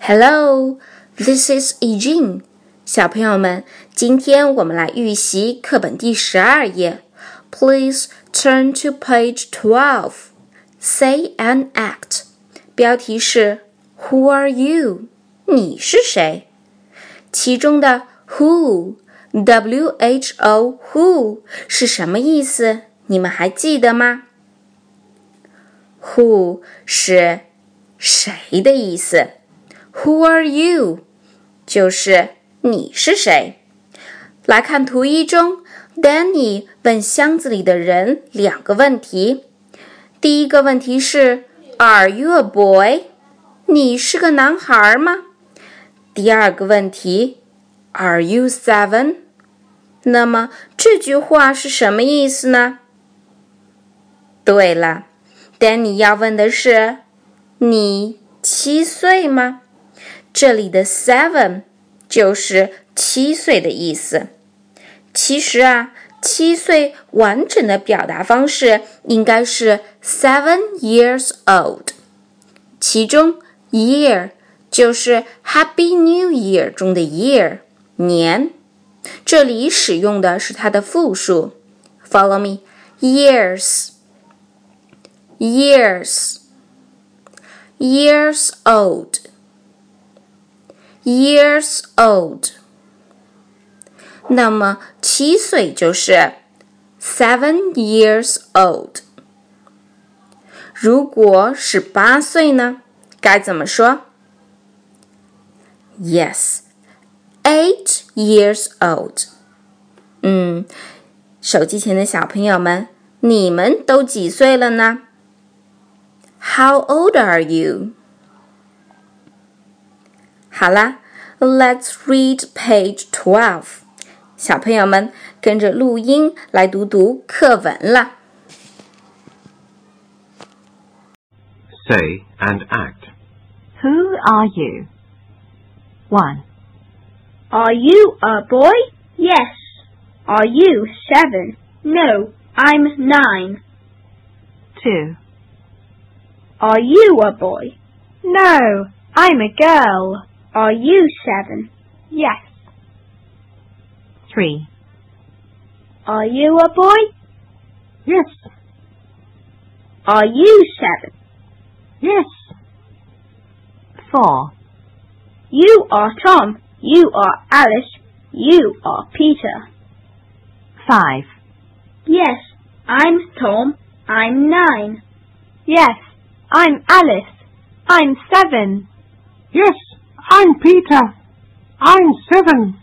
Hello, this is Eugene. 小朋友们，今天我们来预习课本第十二页。Please turn to page twelve. Say and act. 标题是 Who are you? 你是谁？其中的 Who, W H O, Who 是什么意思？你们还记得吗？Who 是谁的意思 ？Who are you？就是你是谁？来看图一中，Danny 问箱子里的人两个问题。第一个问题是：Are you a boy？你是个男孩吗？第二个问题：Are you seven？那么这句话是什么意思呢？对了，Danny 要问的是。你七岁吗？这里的 seven 就是七岁的意思。其实啊，七岁完整的表达方式应该是 seven years old。其中 year 就是 Happy New Year 中的 year 年，这里使用的是它的复数。Follow me, years, years. years old, years old。那么七岁就是 seven years old。如果是八岁呢，该怎么说？Yes, eight years old。嗯，手机前的小朋友们，你们都几岁了呢？how old are you? 好啦，Let's read page twelve。小朋友们跟着录音来读读课文了。Say and act. Who are you? 1. Are you a boy? Yes. Are you seven? No, I'm nine. 2. Are you a boy? No, I'm a girl. Are you seven? Yes. 3. Are you a boy? Yes. Are you seven? Yes. 4. You are Tom. You are Alice. You are Peter. 5. Yes, I'm Tom. I'm nine. Yes, I'm Alice. I'm seven. Yes, I'm Peter. I'm seven.